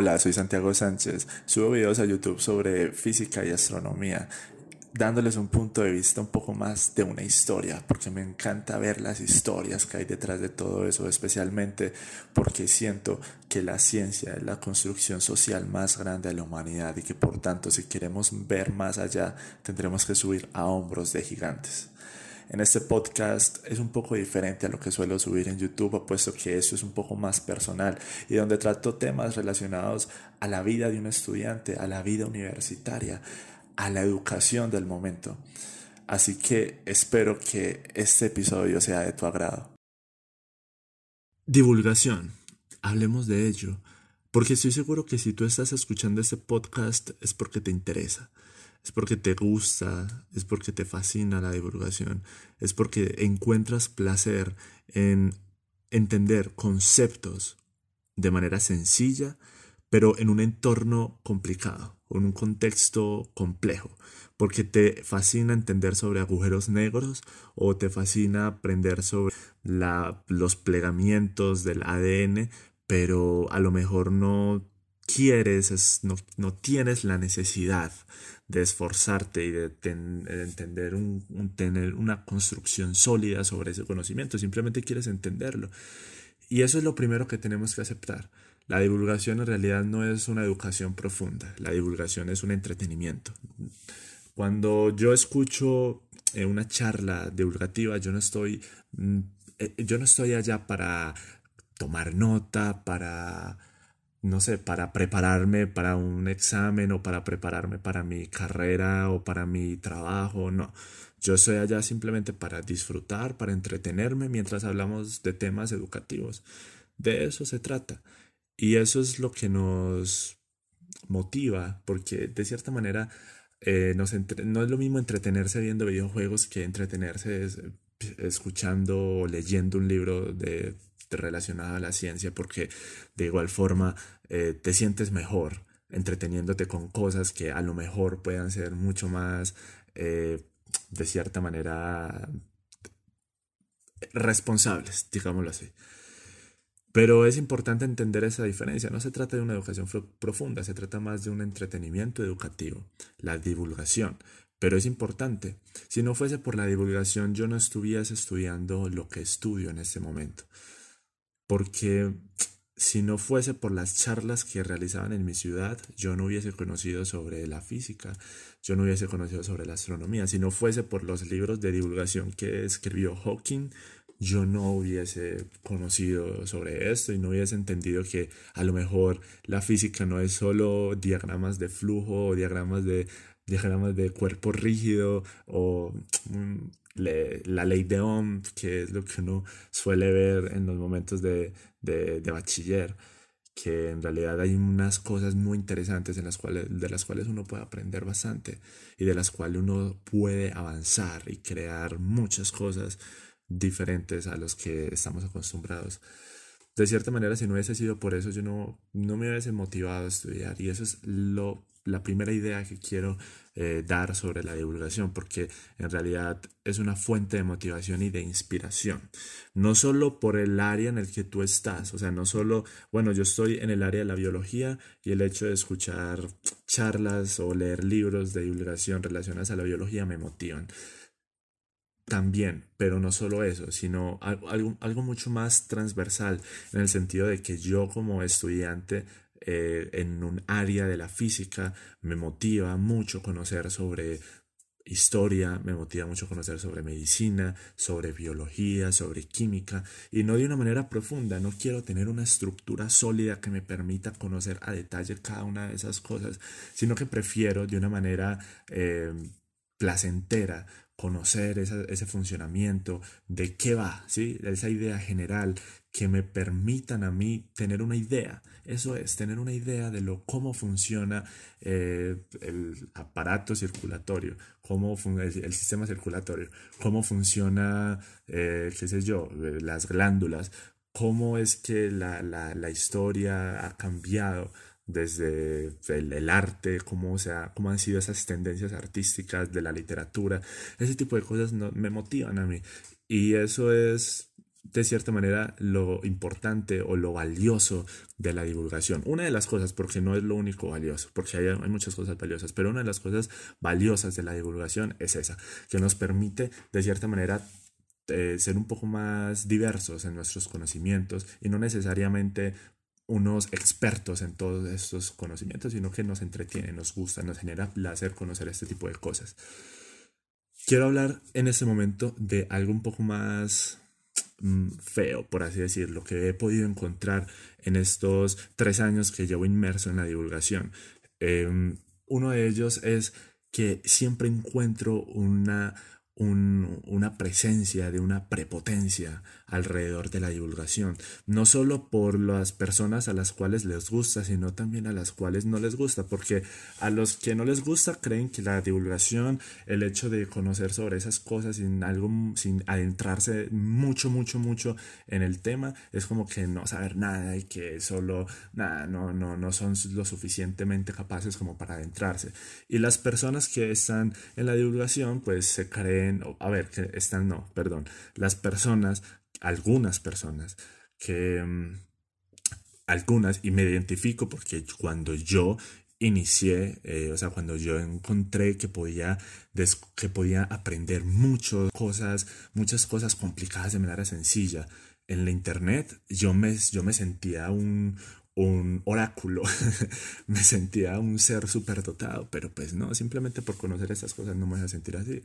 Hola, soy Santiago Sánchez. Subo videos a YouTube sobre física y astronomía, dándoles un punto de vista un poco más de una historia, porque me encanta ver las historias que hay detrás de todo eso, especialmente porque siento que la ciencia es la construcción social más grande de la humanidad y que por tanto si queremos ver más allá tendremos que subir a hombros de gigantes. En este podcast es un poco diferente a lo que suelo subir en YouTube, puesto que eso es un poco más personal y donde trato temas relacionados a la vida de un estudiante, a la vida universitaria, a la educación del momento. Así que espero que este episodio sea de tu agrado. Divulgación. Hablemos de ello, porque estoy seguro que si tú estás escuchando este podcast es porque te interesa es porque te gusta, es porque te fascina la divulgación, es porque encuentras placer en entender conceptos de manera sencilla, pero en un entorno complicado, en un contexto complejo, porque te fascina entender sobre agujeros negros o te fascina aprender sobre los plegamientos del ADN, pero a lo mejor no quieres, no, no tienes la necesidad de esforzarte y de, entender un, tener una construcción sólida sobre ese conocimiento, simplemente quieres entenderlo. Y eso es lo primero que tenemos que aceptar. La divulgación en realidad no es una educación profunda, la divulgación es un entretenimiento. Cuando yo escucho eh, una charla divulgativa, yo no estoy, mm, eh, yo no estoy allá para tomar nota, para no sé, para prepararme para un examen o para prepararme para mi carrera o para mi trabajo, no. Yo estoy allá simplemente para disfrutar, para entretenerme mientras hablamos de temas educativos. De eso se trata. Y eso es lo que nos motiva, porque de cierta manera eh, no es lo mismo entretenerse viendo videojuegos que entretenerse escuchando o leyendo un libro de relacionada a la ciencia porque de igual forma eh, te sientes mejor entreteniéndote con cosas que a lo mejor puedan ser mucho más eh, de cierta manera responsables, digámoslo así. Pero es importante entender esa diferencia. No se trata de una educación profunda, se trata más de un entretenimiento educativo, la divulgación. Pero es importante. Si no fuese por la divulgación, yo no estuviese estudiando lo que estudio en este momento porque si no fuese por las charlas que realizaban en mi ciudad, yo no hubiese conocido sobre la física, yo no hubiese conocido sobre la astronomía, si no fuese por los libros de divulgación que escribió Hawking, yo no hubiese conocido sobre esto y no hubiese entendido que a lo mejor la física no es solo diagramas de flujo o diagramas de diagramas de cuerpo rígido o mm, la ley de Ohm, que es lo que uno suele ver en los momentos de, de, bachiller, que en realidad hay unas cosas muy interesantes en las cuales, de las cuales uno puede aprender bastante y de las cuales uno puede avanzar y crear muchas cosas diferentes a los que estamos acostumbrados. De cierta manera, si no hubiese sido por eso, yo no, no me hubiese motivado a estudiar y eso es lo la primera idea que quiero eh, dar sobre la divulgación, porque en realidad es una fuente de motivación y de inspiración. No solo por el área en el que tú estás, o sea, no solo, bueno, yo estoy en el área de la biología y el hecho de escuchar charlas o leer libros de divulgación relacionadas a la biología me motivan. También, pero no solo eso, sino algo, algo mucho más transversal, en el sentido de que yo como estudiante eh, en un área de la física, me motiva mucho conocer sobre historia, me motiva mucho conocer sobre medicina, sobre biología, sobre química, y no de una manera profunda, no quiero tener una estructura sólida que me permita conocer a detalle cada una de esas cosas, sino que prefiero de una manera eh, placentera conocer ese funcionamiento, de qué va, ¿sí? esa idea general, que me permitan a mí tener una idea. Eso es, tener una idea de lo, cómo funciona eh, el aparato circulatorio, cómo el, sistema circulatorio, cómo funciona, eh, qué sé yo, las glándulas, cómo es que la, la, la historia ha cambiado desde el, arte, cómo, sea, cómo han sido esas tendencias artísticas de la literatura, ese tipo de cosas no, me motivan a mí. Y eso es de cierta manera lo importante o lo valioso de la divulgación. Una de las cosas, porque no es lo único valioso, porque hay, hay, muchas cosas valiosas, pero una de las cosas valiosas de la divulgación es esa, que nos permite de cierta manera eh, ser un poco más diversos en nuestros conocimientos y no necesariamente unos expertos en todos estos conocimientos, sino que nos entretiene, nos gusta, nos genera placer conocer este tipo de cosas. Quiero hablar en este momento de algo un poco más mm, feo, por así decirlo, que he podido encontrar en estos tres años que llevo inmerso en la divulgación. Em, uno de ellos es que siempre encuentro una, una presencia de una prepotencia alrededor de la divulgación, no solo por las personas a las cuales les gusta, sino también a las cuales no les gusta, porque a los que no les gusta creen que la divulgación, el hecho de conocer sobre esas cosas sin algo, sin adentrarse mucho, mucho, mucho en el tema, es como que no saber nada y que solo no, no, no son lo suficientemente capaces como para adentrarse. Y las personas que están en la divulgación, pues se creen, a ver, que están, no, perdón, las personas algunas personas que... Mm, algunas, y me identifico porque cuando yo inicié, eh, o sea, cuando yo encontré que podía, que podía aprender muchas cosas, muchas cosas complicadas de manera sencilla en la internet, yo me, yo me sentía un, un oráculo, me sentía un ser superdotado, pero pues no, simplemente por conocer estas cosas no me voy a sentir así.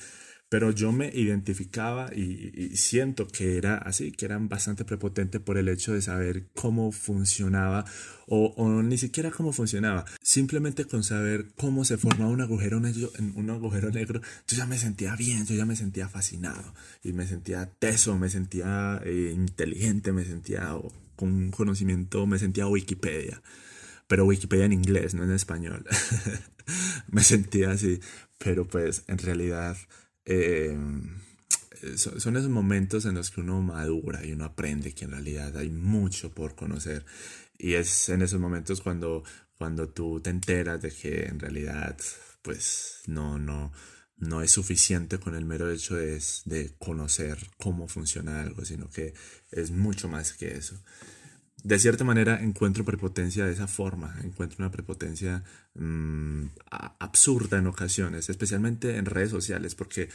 Pero yo me identificaba y, siento que era así, que eran bastante prepotente por el hecho de saber cómo funcionaba o, ni siquiera cómo funcionaba, simplemente con saber cómo se formaba un agujero negro, un agujero negro, yo ya me sentía bien, yo ya me sentía fascinado y me sentía teso, me sentía eh, inteligente, me sentía con un conocimiento, me sentía Wikipedia, pero Wikipedia en inglés, no en español. me sentía así, pero pues en realidad eh, son esos momentos en los que uno madura y uno aprende que en realidad hay mucho por conocer. Y es en esos momentos cuando, cuando tú te enteras de que en realidad pues no, no, no es suficiente con el mero hecho de, de conocer cómo funciona algo, sino que es mucho más que eso de cierta manera encuentro prepotencia de esa forma, encuentro una prepotencia mm, absurda en ocasiones, especialmente en redes sociales, porque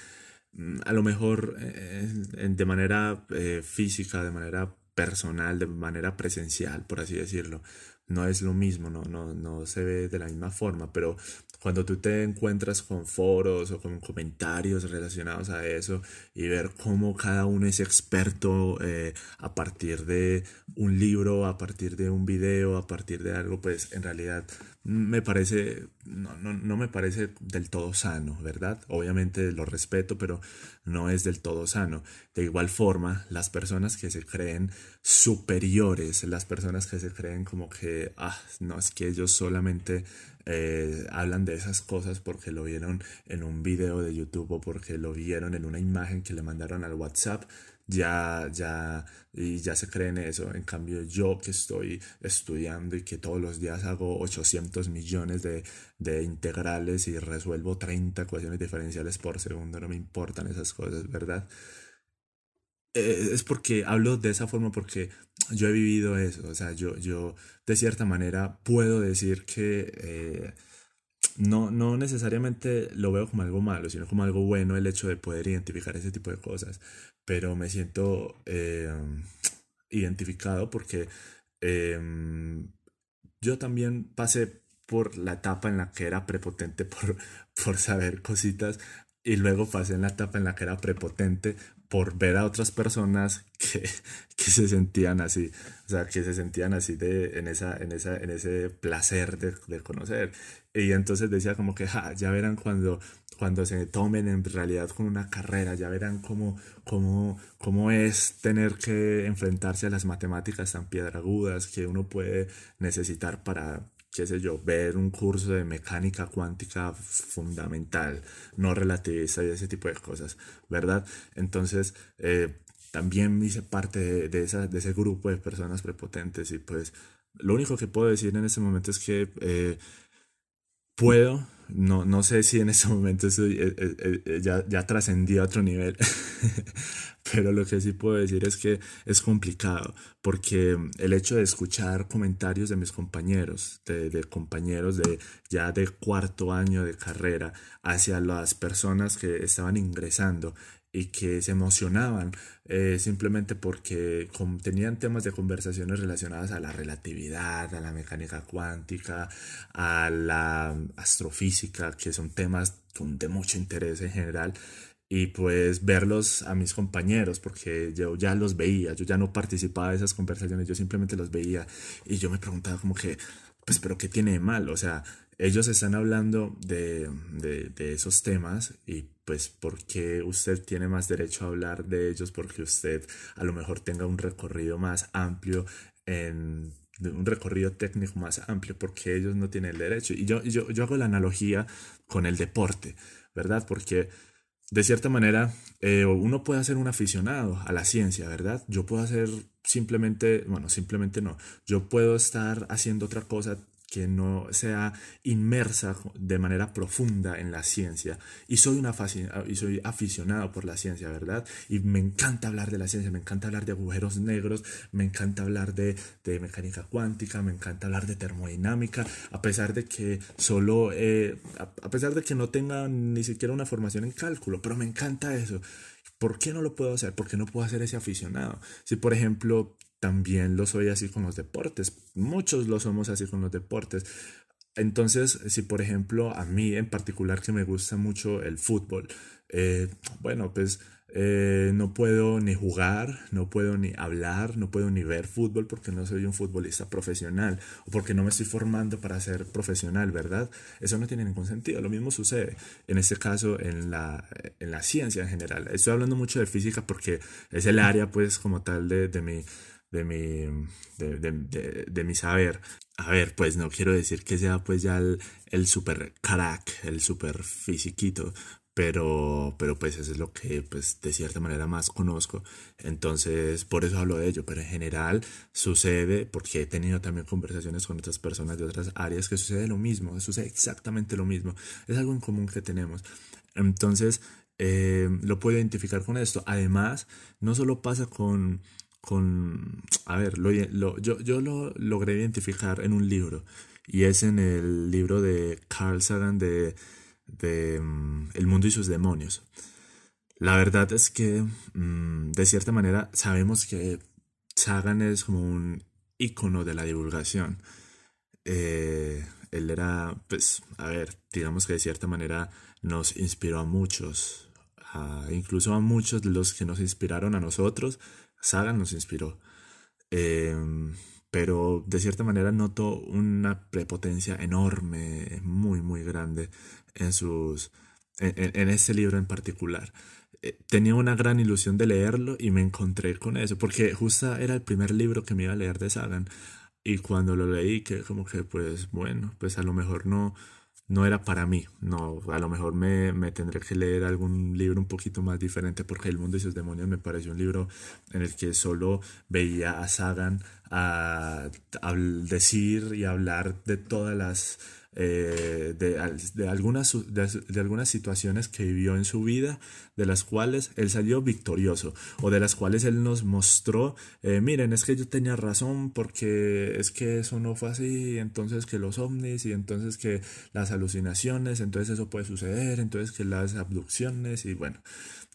mm, a lo mejor eh, de manera eh, física, de manera personal, de manera presencial, por así decirlo, no es lo mismo, no, no, no se ve de la misma forma, pero cuando tú te encuentras con foros o con comentarios relacionados a eso y ver cómo cada uno es experto eh, a partir de un libro, a partir de un video, a partir de algo, pues en realidad me parece, no, no, no me parece del todo sano, ¿verdad? Obviamente lo respeto, pero no es del todo sano. De igual forma, las personas que se creen superiores, las personas que se creen como que, ah, no, es que ellos solamente eh, hablan de esas cosas porque lo vieron en un video de YouTube o porque lo vieron en una imagen que le mandaron al WhatsApp, ya, ya, y ya se creen eso. En cambio, yo que estoy estudiando y que todos los días hago 800 millones de, de integrales y resuelvo 30 ecuaciones diferenciales por segundo, no me importan esas cosas, ¿verdad? Eh, es porque hablo de esa forma porque yo he vivido eso, o sea, yo, yo de cierta manera puedo decir que eh, no, no necesariamente lo veo como algo malo, sino como algo bueno el hecho de poder identificar ese tipo de cosas, pero me siento eh, identificado porque yo también pasé por la etapa en la que era prepotente por, por saber cositas y luego pasé en la etapa en la que era prepotente por ver a otras personas que, que, se sentían así, o sea, que se sentían así de, en, esa, en, esa, en ese placer de, de conocer. Y entonces decía como que, ja, ya verán cuando, cuando se tomen en realidad con una carrera, ya verán cómo, cómo, cómo es tener que enfrentarse a las matemáticas tan piedragudas que uno puede necesitar para, qué sé yo, ver un curso de mecánica cuántica fundamental, no relativista y ese tipo de cosas, ¿verdad? Entonces, eh, también hice parte de, esa, de ese grupo de personas prepotentes y pues lo único que puedo decir en ese momento es que... Eh, puedo, no, no sé si en ese momento eh, eh, eh, ya, ya trascendí a otro nivel, pero lo que sí puedo decir es que es complicado, porque el hecho de escuchar comentarios de mis compañeros, de, de compañeros de ya de cuarto año de carrera, hacia las personas que estaban ingresando y que se emocionaban eh, simplemente porque tenían temas de conversaciones relacionadas a la relatividad, a la mecánica cuántica, a la astrofísica, que son temas de mucho interés en general. Y pues verlos a mis compañeros, porque yo ya los veía, yo ya no participaba de esas conversaciones, yo simplemente los veía y yo me preguntaba como que, pues, pero ¿qué tiene de mal? O sea, ellos están hablando de, de, esos temas y pues porque usted tiene más derecho a hablar de ellos porque usted a lo mejor tenga un recorrido más amplio en un recorrido técnico más amplio porque ellos no tienen el derecho. Y yo, yo, yo hago la analogía con el deporte verdad porque de cierta manera eh, uno puede ser un aficionado a la ciencia verdad yo puedo hacer simplemente bueno simplemente no. Yo puedo estar haciendo otra cosa que no sea inmersa de manera profunda en la ciencia. Y soy, una y soy aficionado por la ciencia, ¿verdad? Y me encanta hablar de la ciencia, me encanta hablar de agujeros negros, me encanta hablar de, de mecánica cuántica, me encanta hablar de termodinámica, a pesar de que solo, eh, a pesar de que no tenga ni siquiera una formación en cálculo, pero me encanta eso. ¿Por qué no lo puedo hacer? ¿Por qué no puedo hacer ese aficionado? Si, por ejemplo, también lo soy así con los deportes. Muchos lo somos así con los deportes. Entonces, si por ejemplo a mí en particular que me gusta mucho el fútbol, eh, bueno, pues eh, no puedo ni jugar, no puedo ni hablar, no puedo ni ver fútbol porque no soy un futbolista profesional o porque no me estoy formando para ser profesional, ¿verdad? Eso no tiene ningún sentido. Lo mismo sucede en este caso en la, en la ciencia en general. Estoy hablando mucho de física porque es el área pues como tal de, de mi de mi, de, mi saber. A ver, pues no quiero decir que sea pues ya el, el super crack, el super fisiquito, pero, pero pues eso es lo que pues de cierta manera más conozco. Entonces, por eso hablo de ello, pero en general sucede, porque he tenido también conversaciones con otras personas de otras áreas, que sucede lo mismo, sucede exactamente lo mismo, es algo en común que tenemos. Entonces, eh, lo puedo identificar con esto. Además, no solo pasa con con, a ver, lo, yo, yo lo logré identificar en un libro y es en el libro de Carl Sagan de, de mm, El mundo y sus demonios. La verdad es que, mm, de cierta manera, sabemos que Sagan es como un icono de la divulgación. Eh, él era, pues, a ver, digamos que de cierta manera nos inspiró a muchos, incluso a muchos de los que nos inspiraron a nosotros, Sagan nos inspiró. Em, pero de cierta manera noto una prepotencia enorme, muy, muy grande en sus. en, este libro en particular. Eh, tenía una gran ilusión de leerlo y me encontré con eso, porque justo era el primer libro que me iba a leer de Sagan. Y cuando lo leí, que como que, pues bueno, pues a lo mejor no, no era para mí. No, a lo mejor me, me, tendré que leer algún libro un poquito más diferente porque El mundo y sus demonios me pareció un libro en el que solo veía a Sagan a, a decir y hablar de todas las eh, de, algunas, de, algunas situaciones que vivió en su vida, de las cuales él salió victorioso, o de las cuales él nos mostró, eh, miren, es que yo tenía razón porque es que eso no fue así, entonces que los ovnis, y entonces que las alucinaciones, entonces eso puede suceder, entonces que las abducciones, y bueno,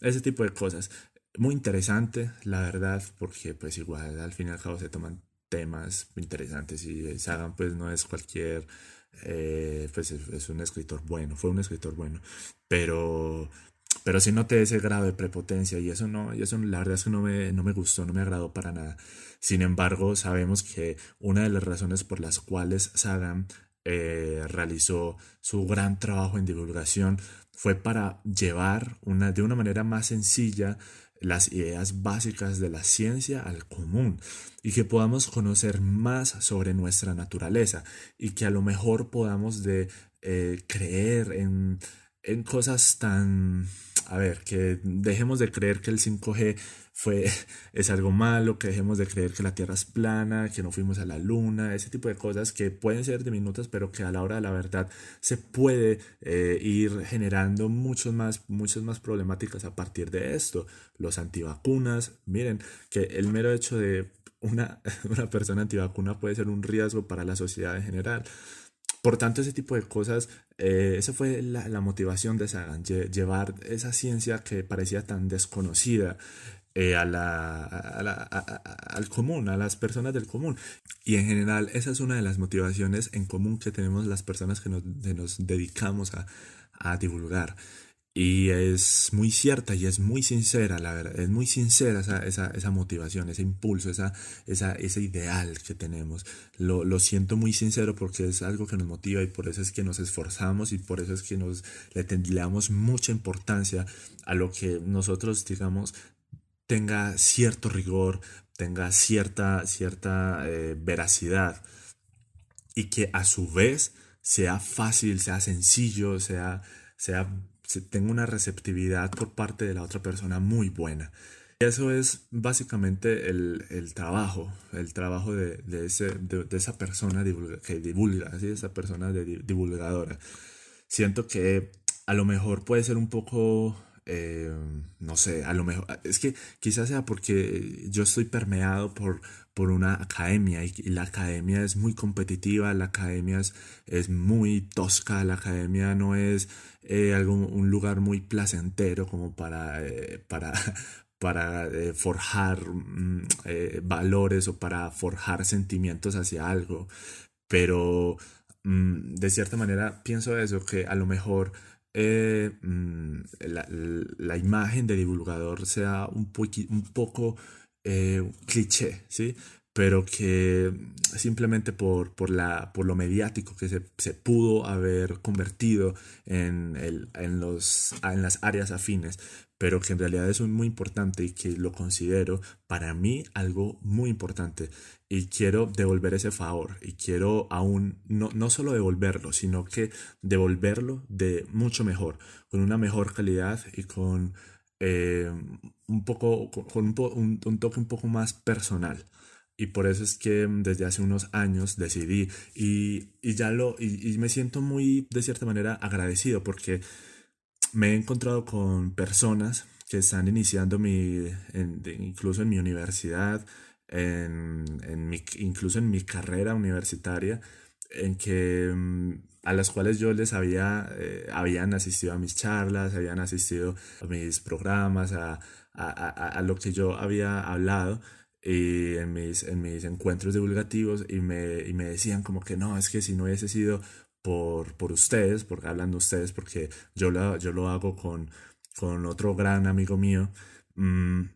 ese tipo de cosas. Muy interesante, la verdad, porque pues igual al fin y al cabo se toman temas interesantes y Sagan pues no es cualquier eh, pues es, un escritor bueno, fue un escritor bueno, pero, pero sí noté ese grado de prepotencia y eso no, y eso la verdad es que no me, no me gustó, no me agradó para nada. Sin embargo, sabemos que una de las razones por las cuales Sagan eh, realizó su gran trabajo en divulgación fue para llevar una, de una manera más sencilla las ideas básicas de la ciencia al común y que podamos conocer más sobre nuestra naturaleza y que a lo mejor podamos de eh, creer en, en cosas tan a ver, que dejemos de creer que el 5G fue, es algo malo, que dejemos de creer que la Tierra es plana, que no fuimos a la Luna, ese tipo de cosas que pueden ser diminutas, pero que a la hora de la verdad se puede eh, ir generando muchos más, muchas más problemáticas a partir de esto. Los antivacunas, miren, que el mero hecho de una, una persona antivacuna puede ser un riesgo para la sociedad en general. Por tanto, ese tipo de cosas, eh, esa fue la, la, motivación de Sagan, llevar esa ciencia que parecía tan desconocida eh, a la, al común, a las personas del común. Y en general, esa es una de las motivaciones en común que tenemos las personas que nos, que nos dedicamos a, a divulgar. Y es muy cierta y es muy sincera, la verdad, es muy sincera esa, esa, esa motivación, ese impulso, esa, esa, ese ideal que tenemos. Lo, lo, siento muy sincero porque es algo que nos motiva y por eso es que nos esforzamos y por eso es que nos le, damos mucha importancia a lo que nosotros, digamos, tenga cierto rigor, tenga cierta, cierta eh, veracidad y que a su vez sea fácil, sea sencillo, sea, sea tengo una receptividad por parte de la otra persona muy buena. Eso es básicamente el, el trabajo, el trabajo de, de, ese, de, esa persona que divulga, ¿sí? esa persona divulgadora. Siento que a lo mejor puede ser un poco eh, no sé, a lo mejor, es que quizás sea porque yo estoy permeado por, por una academia y, la academia es muy competitiva, la academia es, es muy tosca, la academia no es eh, un lugar muy placentero como para, eh, para, para forjar mm, valores o para forjar sentimientos hacia algo, pero mm, de cierta manera pienso eso, que a lo mejor eh, mm, la, imagen de divulgador sea un, un poco eh, cliché, ¿sí? pero que simplemente por, por, la, por lo mediático que se, se pudo haber convertido en, el, en, los, en las áreas afines, pero que en realidad es muy importante y que lo considero para mí algo muy importante y quiero devolver ese favor y quiero aún no, no solo devolverlo, sino que devolverlo de mucho mejor, con una mejor calidad y con eh, un poco con un, un, toque un poco más personal. Y por eso es que desde hace unos años decidí y, y ya lo, y, y me siento muy, de cierta manera, agradecido porque me he encontrado con personas que están iniciando mi, incluso en mi universidad, en, en mi, incluso en mi carrera universitaria, en que mm, a las cuales yo les había, eh, habían asistido a mis charlas, habían asistido a mis programas, a, a, a, lo que yo había hablado y en mis, en mis encuentros divulgativos y me, y me decían como que no, es que si no hubiese sido por, por ustedes, porque hablan de ustedes, porque yo lo, yo lo hago con, con otro gran amigo mío. Mm,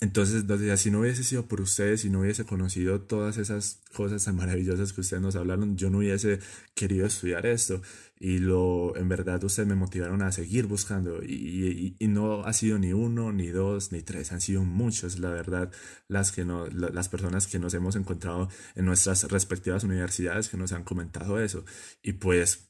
entonces, si no hubiese sido por ustedes, si no hubiese conocido todas esas cosas tan maravillosas que ustedes nos hablaron, yo no hubiese querido estudiar esto. Y lo, en verdad, ustedes me motivaron a seguir buscando. Y, y, no ha sido ni uno, ni dos, ni tres, han sido muchos, la verdad, las, que no, las personas que nos hemos encontrado en nuestras respectivas universidades que nos han comentado eso. Y pues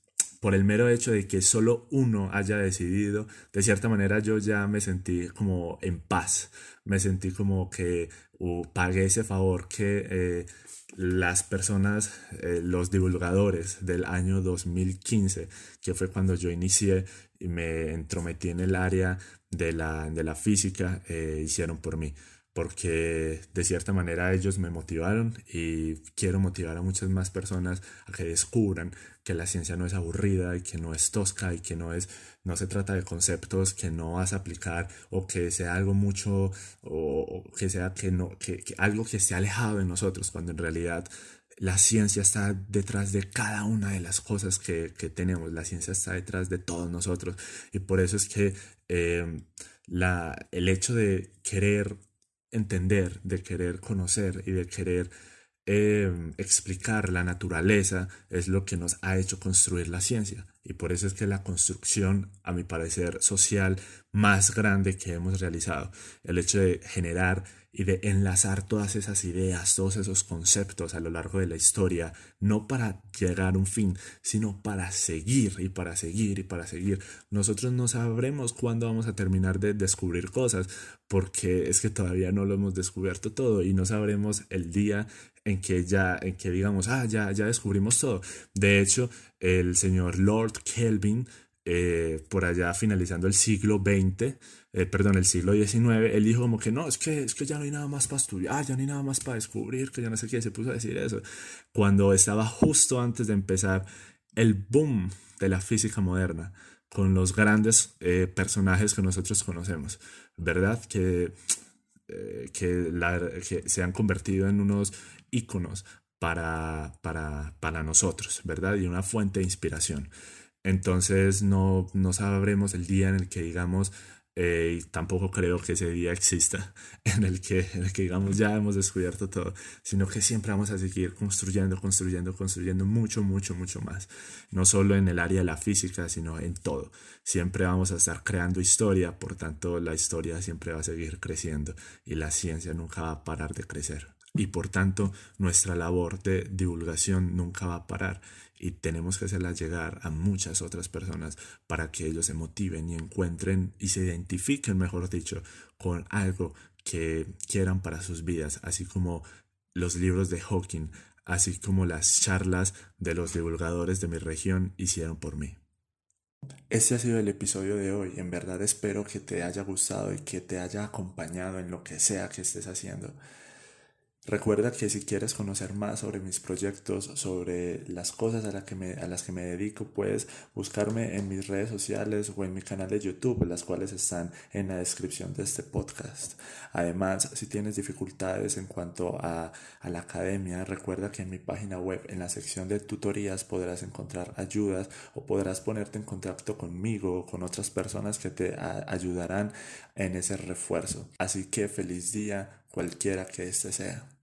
por el mero hecho de que solo uno haya decidido, de cierta manera yo ya me sentí como en paz, me sentí como que uh, pagué ese favor que eh, las personas, eh, los divulgadores del año 2015, que fue cuando yo inicié y me entrometí en el área de la, de la física, eh, hicieron por mí porque de cierta manera ellos me motivaron y quiero motivar a muchas más personas a que descubran que la ciencia no es aburrida y que no es tosca y que no es no se trata de conceptos que no vas a aplicar o que sea algo mucho o, que sea que no que, algo que esté alejado de nosotros cuando en realidad la ciencia está detrás de cada una de las cosas que, que tenemos. La ciencia está detrás de todos nosotros. Y por eso es que eh, la, el hecho de querer entender, de querer conocer y de querer eh, explicar la naturaleza es lo que nos ha hecho construir la ciencia. Y por eso es que la construcción, a mi parecer, social más grande que hemos realizado, el hecho de generar y de enlazar todas esas ideas, todos esos conceptos a lo largo de la historia, no para llegar a un fin, sino para seguir y para seguir y para seguir. Nosotros no sabremos cuándo vamos a terminar de descubrir cosas, porque es que todavía no lo hemos descubierto todo y no sabremos el día en que ya, en que digamos, ah, ya, ya descubrimos todo. De hecho, el señor Lord Kelvin, eh, por allá finalizando el siglo XX, eh, perdón, el siglo XIX, él dijo como que no, es que, es que ya no hay nada más para estudiar, ah, ya no hay nada más para descubrir, que ya no sé qué, se puso a decir eso, cuando estaba justo antes de empezar el boom de la física moderna, con los grandes eh, personajes que nosotros conocemos, ¿verdad? Que, que, que se han convertido en unos íconos para, para, para, nosotros, ¿verdad? Y una fuente de inspiración. Entonces no, no sabremos el día en el que digamos, eh, y tampoco creo que ese día exista, en el, que, en el que digamos ya hemos descubierto todo, sino que siempre vamos a seguir construyendo, construyendo, construyendo mucho, mucho, mucho más. No solo en el área de la física, sino en todo. Siempre vamos a estar creando historia, por tanto la historia siempre va a seguir creciendo y la ciencia nunca va a parar de crecer y por tanto nuestra labor de divulgación nunca va a parar y tenemos que hacerla llegar a muchas otras personas para que ellos se motiven y encuentren y se identifiquen, mejor dicho, con algo que quieran para sus vidas, así como los libros de Hawking, así como las charlas de los divulgadores de mi región hicieron por mí. Este ha sido el episodio de hoy. En verdad espero que te haya gustado y que te haya acompañado en lo que sea que estés haciendo. Recuerda que si quieres conocer más sobre mis proyectos, sobre las cosas a, que me, a las que me dedico, puedes buscarme en mis redes sociales o en mi canal de YouTube, las cuales están en la descripción de este podcast. Además, si tienes dificultades en cuanto a, a la academia, recuerda que en mi página web, en la sección de tutorías, podrás encontrar ayudas o podrás ponerte en contacto conmigo o con otras personas que te ayudarán en ese refuerzo. Así que feliz día, cualquiera que este sea.